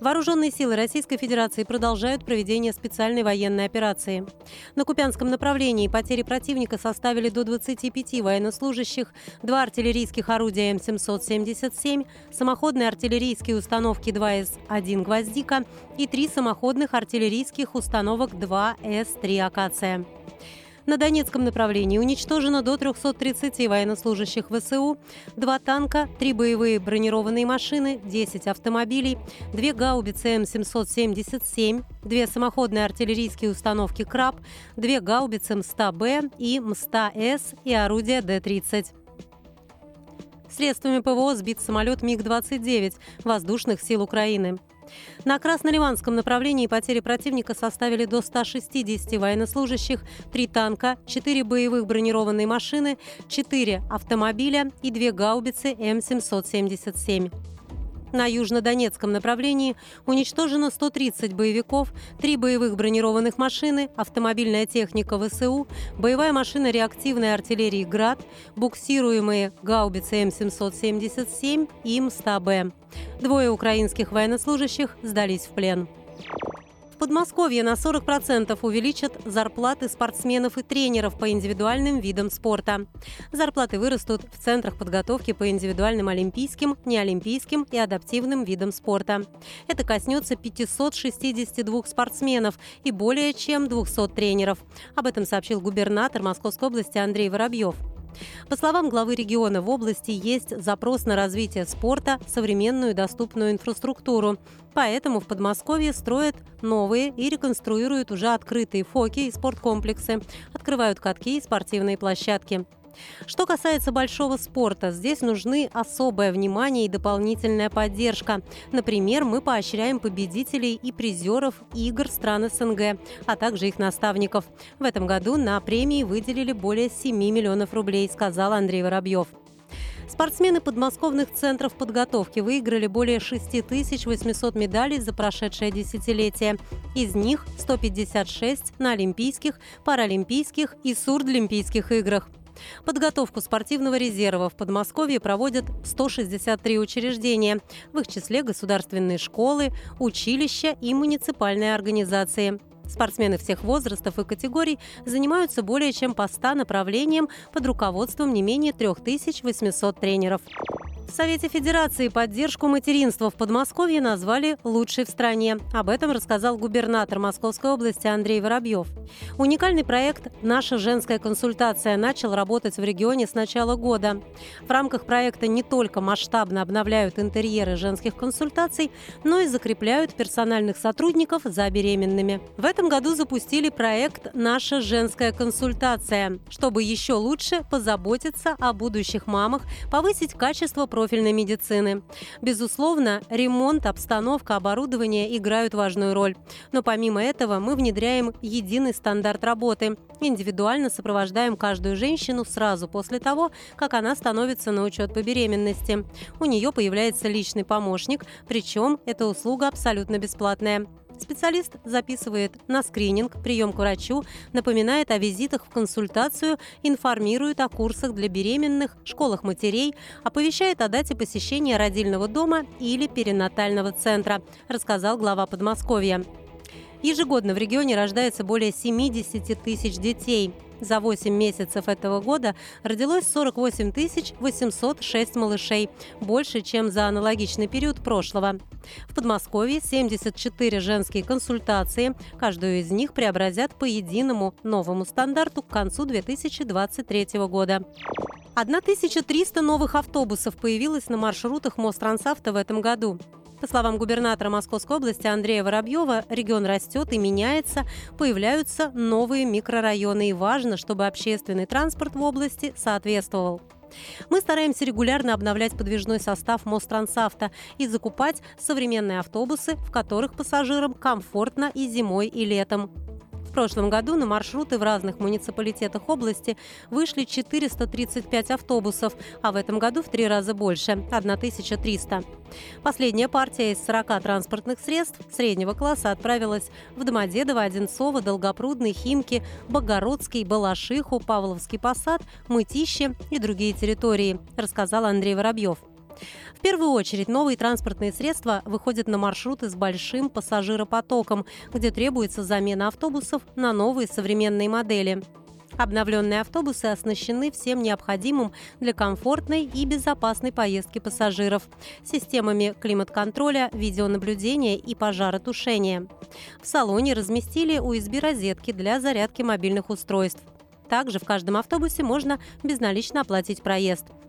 Вооруженные силы Российской Федерации продолжают проведение специальной военной операции. На Купянском направлении потери противника составили до 25 военнослужащих, два артиллерийских орудия М777, самоходные артиллерийские установки 2С-1 «Гвоздика» и три самоходных артиллерийских установок 2С-3 «Акация». На Донецком направлении уничтожено до 330 военнослужащих ВСУ, два танка, три боевые бронированные машины, 10 автомобилей, две гаубицы М777, две самоходные артиллерийские установки «Краб», две гаубицы МСТА-Б и МСТА-С и орудия Д-30. Средствами ПВО сбит самолет МиГ-29 воздушных сил Украины. На Красноливанском направлении потери противника составили до 160 военнослужащих, 3 танка, 4 боевых бронированные машины, 4 автомобиля и 2 гаубицы М777. На южнодонецком направлении уничтожено 130 боевиков, 3 боевых бронированных машины, автомобильная техника ВСУ, боевая машина реактивной артиллерии «Град», буксируемые гаубицы М777 и МСТА-Б. Двое украинских военнослужащих сдались в плен. Подмосковье на 40% увеличат зарплаты спортсменов и тренеров по индивидуальным видам спорта. Зарплаты вырастут в центрах подготовки по индивидуальным олимпийским, неолимпийским и адаптивным видам спорта. Это коснется 562 спортсменов и более чем 200 тренеров. Об этом сообщил губернатор Московской области Андрей Воробьев. По словам главы региона, в области есть запрос на развитие спорта, современную доступную инфраструктуру. Поэтому в Подмосковье строят новые и реконструируют уже открытые фоки и спорткомплексы, открывают катки и спортивные площадки. Что касается большого спорта, здесь нужны особое внимание и дополнительная поддержка. Например, мы поощряем победителей и призеров игр стран СНГ, а также их наставников. В этом году на премии выделили более 7 миллионов рублей, сказал Андрей Воробьев. Спортсмены подмосковных центров подготовки выиграли более 6800 медалей за прошедшее десятилетие. Из них 156 на Олимпийских, Паралимпийских и Сурдлимпийских играх. Подготовку спортивного резерва в Подмосковье проводят 163 учреждения, в их числе государственные школы, училища и муниципальные организации. Спортсмены всех возрастов и категорий занимаются более чем по 100 направлениям под руководством не менее 3800 тренеров. В Совете Федерации поддержку материнства в Подмосковье назвали лучшей в стране. Об этом рассказал губернатор Московской области Андрей Воробьев. Уникальный проект «Наша женская консультация» начал работать в регионе с начала года. В рамках проекта не только масштабно обновляют интерьеры женских консультаций, но и закрепляют персональных сотрудников за беременными. В этом году запустили проект «Наша женская консультация», чтобы еще лучше позаботиться о будущих мамах, повысить качество профильной медицины. Безусловно, ремонт, обстановка, оборудование играют важную роль. Но помимо этого мы внедряем единый стандарт работы. Индивидуально сопровождаем каждую женщину сразу после того, как она становится на учет по беременности. У нее появляется личный помощник, причем эта услуга абсолютно бесплатная. Специалист записывает на скрининг, прием к врачу, напоминает о визитах в консультацию, информирует о курсах для беременных, школах матерей, оповещает о дате посещения родильного дома или перинатального центра, рассказал глава Подмосковья. Ежегодно в регионе рождается более 70 тысяч детей. За 8 месяцев этого года родилось 48 806 малышей, больше, чем за аналогичный период прошлого. В Подмосковье 74 женские консультации. Каждую из них преобразят по единому новому стандарту к концу 2023 года. 1300 новых автобусов появилось на маршрутах Мострансавто в этом году. По словам губернатора Московской области Андрея Воробьева, регион растет и меняется, появляются новые микрорайоны, и важно, чтобы общественный транспорт в области соответствовал. Мы стараемся регулярно обновлять подвижной состав Мострансавто и закупать современные автобусы, в которых пассажирам комфортно и зимой, и летом. В прошлом году на маршруты в разных муниципалитетах области вышли 435 автобусов, а в этом году в три раза больше – 1300. Последняя партия из 40 транспортных средств среднего класса отправилась в Домодедово, Одинцово, Долгопрудный, Химки, Богородский, Балашиху, Павловский посад, Мытище и другие территории, рассказал Андрей Воробьев. В первую очередь новые транспортные средства выходят на маршруты с большим пассажиропотоком, где требуется замена автобусов на новые современные модели. Обновленные автобусы оснащены всем необходимым для комфортной и безопасной поездки пассажиров – системами климат-контроля, видеонаблюдения и пожаротушения. В салоне разместили USB-розетки для зарядки мобильных устройств. Также в каждом автобусе можно безналично оплатить проезд –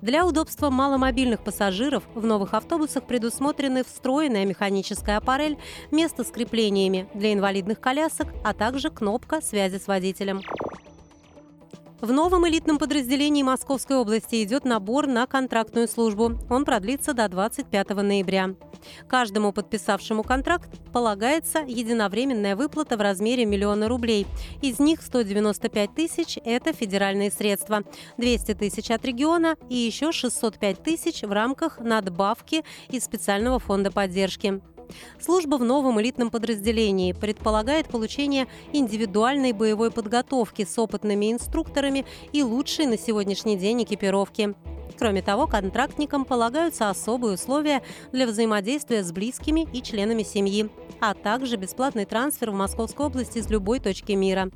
для удобства маломобильных пассажиров в новых автобусах предусмотрены встроенная механическая аппарель, место с креплениями для инвалидных колясок, а также кнопка связи с водителем. В новом элитном подразделении Московской области идет набор на контрактную службу. Он продлится до 25 ноября. Каждому подписавшему контракт полагается единовременная выплата в размере миллиона рублей. Из них 195 тысяч – это федеральные средства, 200 тысяч от региона и еще 605 тысяч в рамках надбавки из специального фонда поддержки. Служба в новом элитном подразделении предполагает получение индивидуальной боевой подготовки с опытными инструкторами и лучшей на сегодняшний день экипировки. Кроме того, контрактникам полагаются особые условия для взаимодействия с близкими и членами семьи, а также бесплатный трансфер в Московской области из любой точки мира.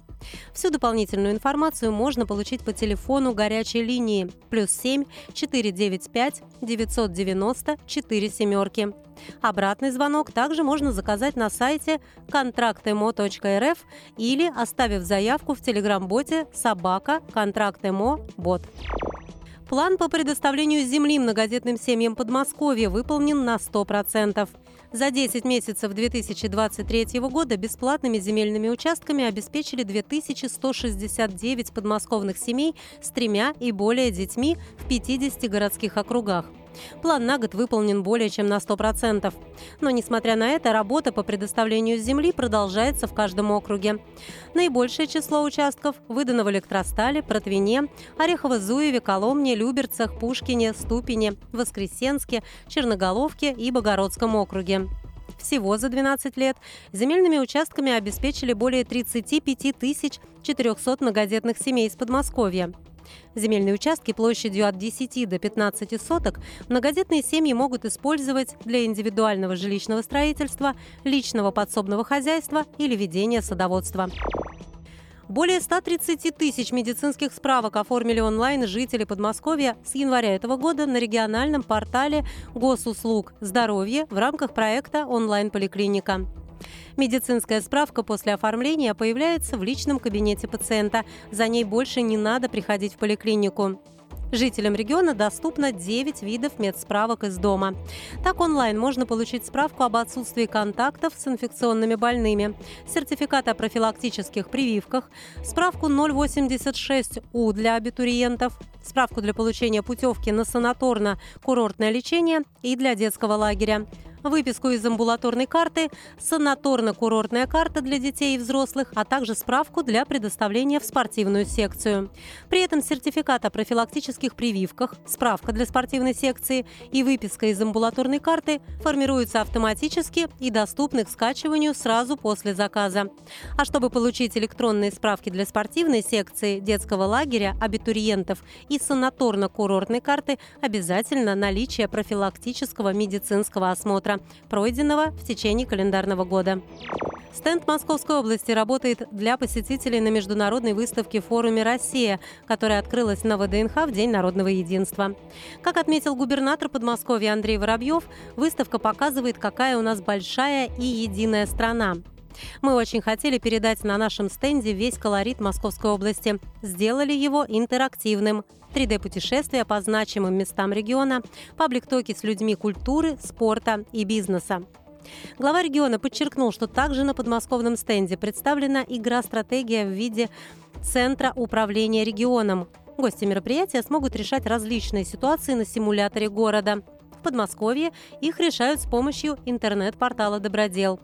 Всю дополнительную информацию можно получить по телефону горячей линии плюс 7 495 990 4 семерки. Обратный звонок также можно заказать на сайте контрактемо.рф или оставив заявку в телеграм-боте «Собака контрактемо бот». План по предоставлению земли многодетным семьям Подмосковья выполнен на 100%. За 10 месяцев 2023 года бесплатными земельными участками обеспечили 2169 подмосковных семей с тремя и более детьми в 50 городских округах. План на год выполнен более чем на 100%. Но, несмотря на это, работа по предоставлению земли продолжается в каждом округе. Наибольшее число участков выдано в Электростале, Протвине, Орехово-Зуеве, Коломне, Люберцах, Пушкине, Ступине, Воскресенске, Черноголовке и Богородском округе. Всего за 12 лет земельными участками обеспечили более 35 тысяч 400 многодетных семей из Подмосковья. Земельные участки площадью от 10 до 15 соток многодетные семьи могут использовать для индивидуального жилищного строительства, личного подсобного хозяйства или ведения садоводства. Более 130 тысяч медицинских справок оформили онлайн жители Подмосковья с января этого года на региональном портале госуслуг «Здоровье» в рамках проекта «Онлайн-поликлиника». Медицинская справка после оформления появляется в личном кабинете пациента. За ней больше не надо приходить в поликлинику. Жителям региона доступно 9 видов медсправок из дома. Так онлайн можно получить справку об отсутствии контактов с инфекционными больными, сертификат о профилактических прививках, справку 086У для абитуриентов, справку для получения путевки на санаторно-курортное лечение и для детского лагеря, выписку из амбулаторной карты, санаторно-курортная карта для детей и взрослых, а также справку для предоставления в спортивную секцию. При этом сертификат о профилактических прививках, справка для спортивной секции и выписка из амбулаторной карты формируются автоматически и доступны к скачиванию сразу после заказа. А чтобы получить электронные справки для спортивной секции, детского лагеря, абитуриентов и санаторно-курортной карты, обязательно наличие профилактического медицинского осмотра пройденного в течение календарного года. Стенд Московской области работает для посетителей на международной выставке форуме «Россия», которая открылась на ВДНХ в День народного единства. Как отметил губернатор Подмосковья Андрей Воробьев, выставка показывает, какая у нас большая и единая страна. Мы очень хотели передать на нашем стенде весь колорит Московской области. Сделали его интерактивным. 3D-путешествия по значимым местам региона, паблик-токи с людьми культуры, спорта и бизнеса. Глава региона подчеркнул, что также на подмосковном стенде представлена игра-стратегия в виде Центра управления регионом. Гости мероприятия смогут решать различные ситуации на симуляторе города. В Подмосковье их решают с помощью интернет-портала «Добродел».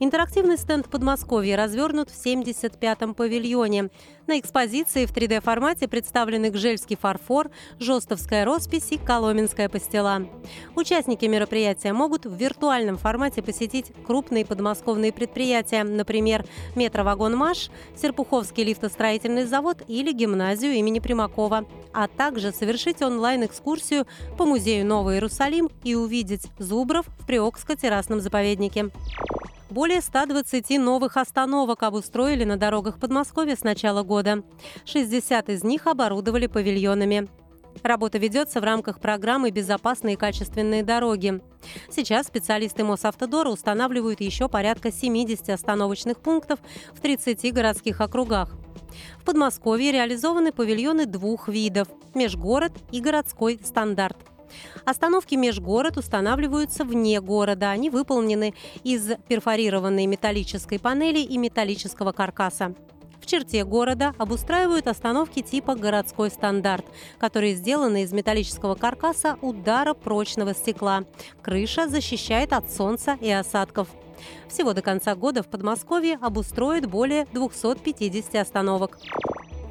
Интерактивный стенд Подмосковья развернут в 75-м павильоне. На экспозиции в 3D-формате представлены гжельский фарфор, жестовская роспись и коломенская пастила. Участники мероприятия могут в виртуальном формате посетить крупные подмосковные предприятия, например, метровагон «Маш», Серпуховский лифтостроительный завод или гимназию имени Примакова, а также совершить онлайн-экскурсию по музею Новый Иерусалим и увидеть зубров в Приокско-террасном заповеднике. Более 120 новых остановок обустроили на дорогах Подмосковья с начала года. 60 из них оборудовали павильонами. Работа ведется в рамках программы «Безопасные и качественные дороги». Сейчас специалисты Мосавтодора устанавливают еще порядка 70 остановочных пунктов в 30 городских округах. В Подмосковье реализованы павильоны двух видов – межгород и городской стандарт – Остановки межгород устанавливаются вне города. Они выполнены из перфорированной металлической панели и металлического каркаса. В черте города обустраивают остановки типа «городской стандарт», которые сделаны из металлического каркаса удара прочного стекла. Крыша защищает от солнца и осадков. Всего до конца года в Подмосковье обустроят более 250 остановок.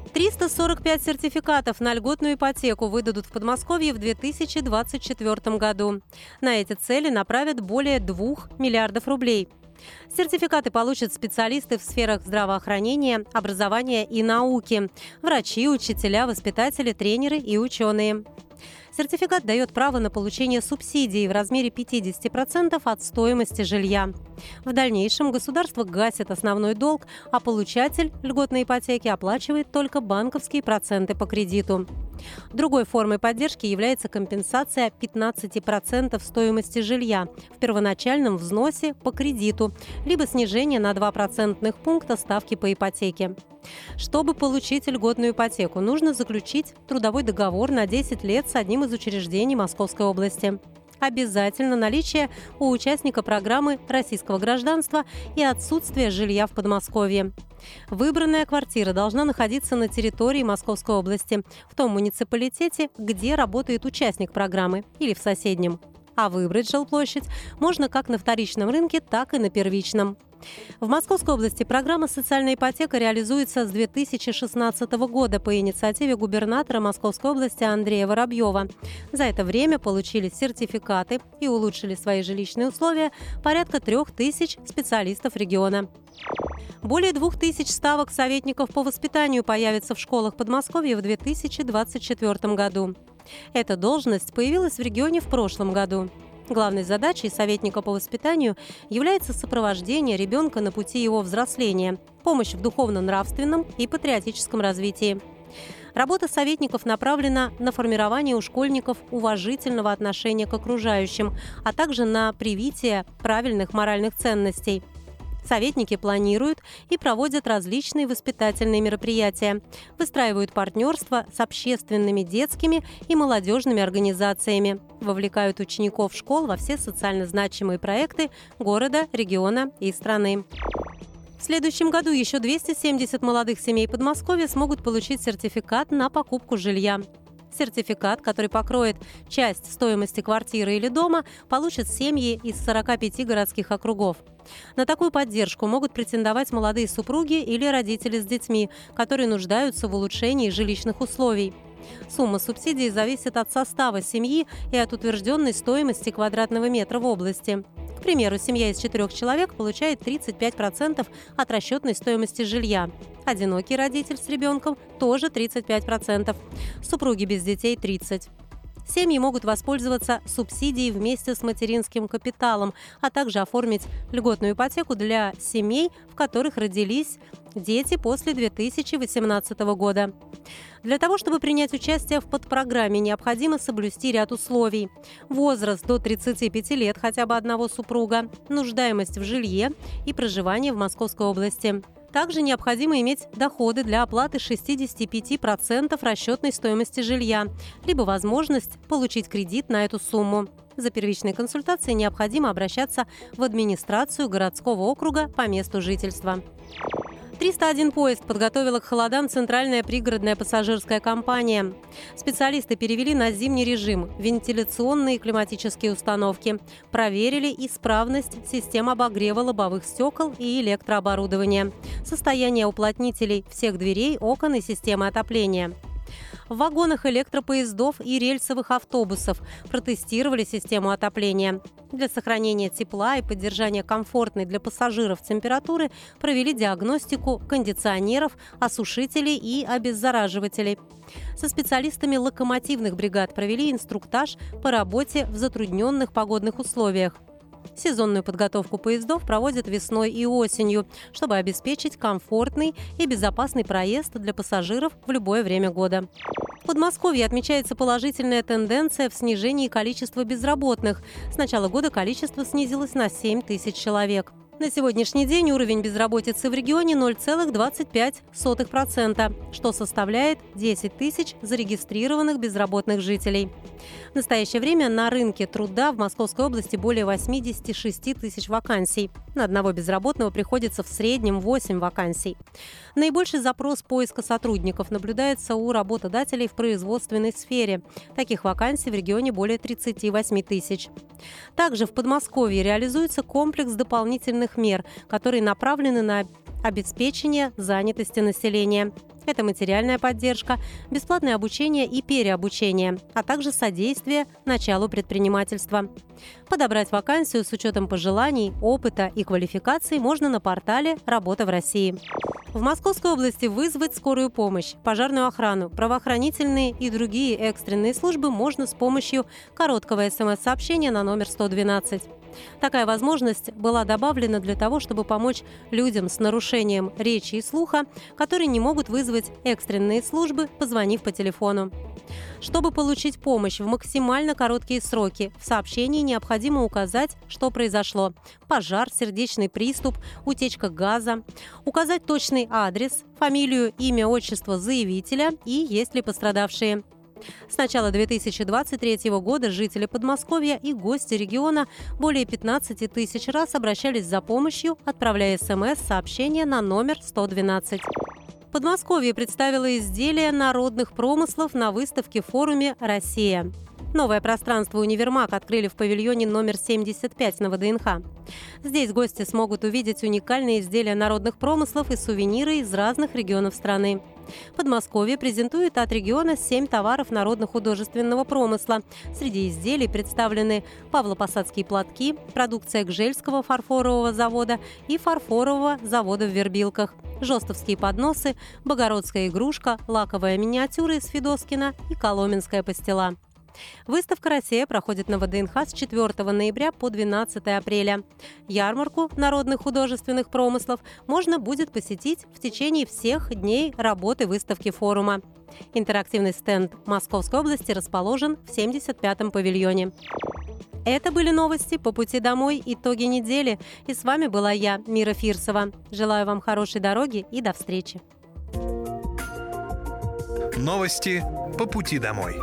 345 сертификатов на льготную ипотеку выдадут в Подмосковье в 2024 году. На эти цели направят более 2 миллиардов рублей. Сертификаты получат специалисты в сферах здравоохранения, образования и науки, врачи, учителя, воспитатели, тренеры и ученые. Сертификат дает право на получение субсидий в размере 50% от стоимости жилья. В дальнейшем государство гасит основной долг, а получатель льготной ипотеки оплачивает только банковские проценты по кредиту. Другой формой поддержки является компенсация 15% стоимости жилья в первоначальном взносе по кредиту, либо снижение на 2 процентных пункта ставки по ипотеке. Чтобы получить льготную ипотеку, нужно заключить трудовой договор на 10 лет с одним из учреждений Московской области обязательно наличие у участника программы российского гражданства и отсутствие жилья в Подмосковье. Выбранная квартира должна находиться на территории Московской области, в том муниципалитете, где работает участник программы, или в соседнем. А выбрать жилплощадь можно как на вторичном рынке, так и на первичном. В Московской области программа «Социальная ипотека» реализуется с 2016 года по инициативе губернатора Московской области Андрея Воробьева. За это время получили сертификаты и улучшили свои жилищные условия порядка трех тысяч специалистов региона. Более двух тысяч ставок советников по воспитанию появится в школах Подмосковья в 2024 году. Эта должность появилась в регионе в прошлом году. Главной задачей советника по воспитанию является сопровождение ребенка на пути его взросления, помощь в духовно-нравственном и патриотическом развитии. Работа советников направлена на формирование у школьников уважительного отношения к окружающим, а также на привитие правильных моральных ценностей – Советники планируют и проводят различные воспитательные мероприятия, выстраивают партнерство с общественными детскими и молодежными организациями, вовлекают учеников школ во все социально значимые проекты города, региона и страны. В следующем году еще 270 молодых семей Подмосковья смогут получить сертификат на покупку жилья. Сертификат, который покроет часть стоимости квартиры или дома, получат семьи из 45 городских округов. На такую поддержку могут претендовать молодые супруги или родители с детьми, которые нуждаются в улучшении жилищных условий. Сумма субсидий зависит от состава семьи и от утвержденной стоимости квадратного метра в области. К примеру, семья из четырех человек получает 35% от расчетной стоимости жилья. Одинокий родитель с ребенком тоже 35%. Супруги без детей 30%. Семьи могут воспользоваться субсидией вместе с материнским капиталом, а также оформить льготную ипотеку для семей, в которых родились дети после 2018 года. Для того, чтобы принять участие в подпрограмме, необходимо соблюсти ряд условий. Возраст до 35 лет хотя бы одного супруга, нуждаемость в жилье и проживание в Московской области. Также необходимо иметь доходы для оплаты 65% расчетной стоимости жилья, либо возможность получить кредит на эту сумму. За первичной консультацией необходимо обращаться в администрацию городского округа по месту жительства. 301 поезд подготовила к холодам Центральная пригородная пассажирская компания. Специалисты перевели на зимний режим вентиляционные и климатические установки, проверили исправность систем обогрева лобовых стекол и электрооборудования, состояние уплотнителей всех дверей, окон и системы отопления – в вагонах электропоездов и рельсовых автобусов протестировали систему отопления. Для сохранения тепла и поддержания комфортной для пассажиров температуры провели диагностику кондиционеров, осушителей и обеззараживателей. Со специалистами локомотивных бригад провели инструктаж по работе в затрудненных погодных условиях. Сезонную подготовку поездов проводят весной и осенью, чтобы обеспечить комфортный и безопасный проезд для пассажиров в любое время года. В Подмосковье отмечается положительная тенденция в снижении количества безработных. С начала года количество снизилось на 7 тысяч человек. На сегодняшний день уровень безработицы в регионе 0,25%, что составляет 10 тысяч зарегистрированных безработных жителей. В настоящее время на рынке труда в Московской области более 86 тысяч вакансий. На одного безработного приходится в среднем 8 вакансий. Наибольший запрос поиска сотрудников наблюдается у работодателей в производственной сфере. Таких вакансий в регионе более 38 тысяч. Также в Подмосковье реализуется комплекс дополнительных мер, которые направлены на обеспечение занятости населения. Это материальная поддержка, бесплатное обучение и переобучение, а также содействие началу предпринимательства. Подобрать вакансию с учетом пожеланий, опыта и квалификации можно на портале «Работа в России». В Московской области вызвать скорую помощь, пожарную охрану, правоохранительные и другие экстренные службы можно с помощью короткого смс-сообщения на номер 112. Такая возможность была добавлена для того, чтобы помочь людям с нарушением речи и слуха, которые не могут вызвать экстренные службы, позвонив по телефону. Чтобы получить помощь в максимально короткие сроки, в сообщении необходимо указать, что произошло – пожар, сердечный приступ, утечка газа, указать точный адрес, фамилию, имя, отчество заявителя и есть ли пострадавшие – с начала 2023 года жители Подмосковья и гости региона более 15 тысяч раз обращались за помощью, отправляя СМС-сообщения на номер 112. Подмосковье представило изделия народных промыслов на выставке форуме «Россия». Новое пространство «Универмаг» открыли в павильоне номер 75 на ВДНХ. Здесь гости смогут увидеть уникальные изделия народных промыслов и сувениры из разных регионов страны. Подмосковье презентует от региона 7 товаров народно-художественного промысла. Среди изделий представлены павлопосадские платки, продукция Гжельского фарфорового завода и фарфорового завода в Вербилках, жестовские подносы, богородская игрушка, лаковая миниатюра из Федоскина и коломенская пастила. Выставка «Россия» проходит на ВДНХ с 4 ноября по 12 апреля. Ярмарку народных художественных промыслов можно будет посетить в течение всех дней работы выставки форума. Интерактивный стенд Московской области расположен в 75-м павильоне. Это были новости по пути домой, итоги недели. И с вами была я, Мира Фирсова. Желаю вам хорошей дороги и до встречи. Новости по пути домой.